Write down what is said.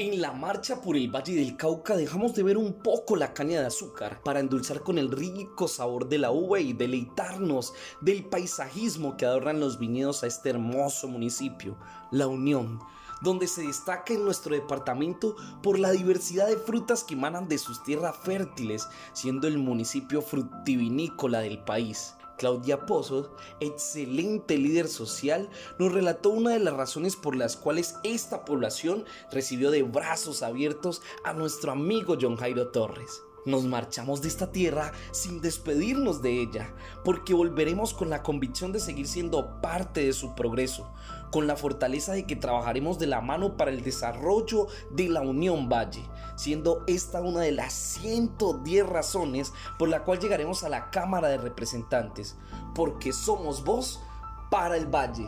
En la marcha por el Valle del Cauca dejamos de ver un poco la caña de azúcar para endulzar con el rico sabor de la uva y deleitarnos del paisajismo que adornan los viñedos a este hermoso municipio, La Unión, donde se destaca en nuestro departamento por la diversidad de frutas que emanan de sus tierras fértiles, siendo el municipio frutivinícola del país. Claudia Pozos, excelente líder social, nos relató una de las razones por las cuales esta población recibió de brazos abiertos a nuestro amigo John Jairo Torres. Nos marchamos de esta tierra sin despedirnos de ella, porque volveremos con la convicción de seguir siendo parte de su progreso, con la fortaleza de que trabajaremos de la mano para el desarrollo de la Unión Valle, siendo esta una de las 110 razones por la cual llegaremos a la Cámara de Representantes, porque somos voz para el Valle.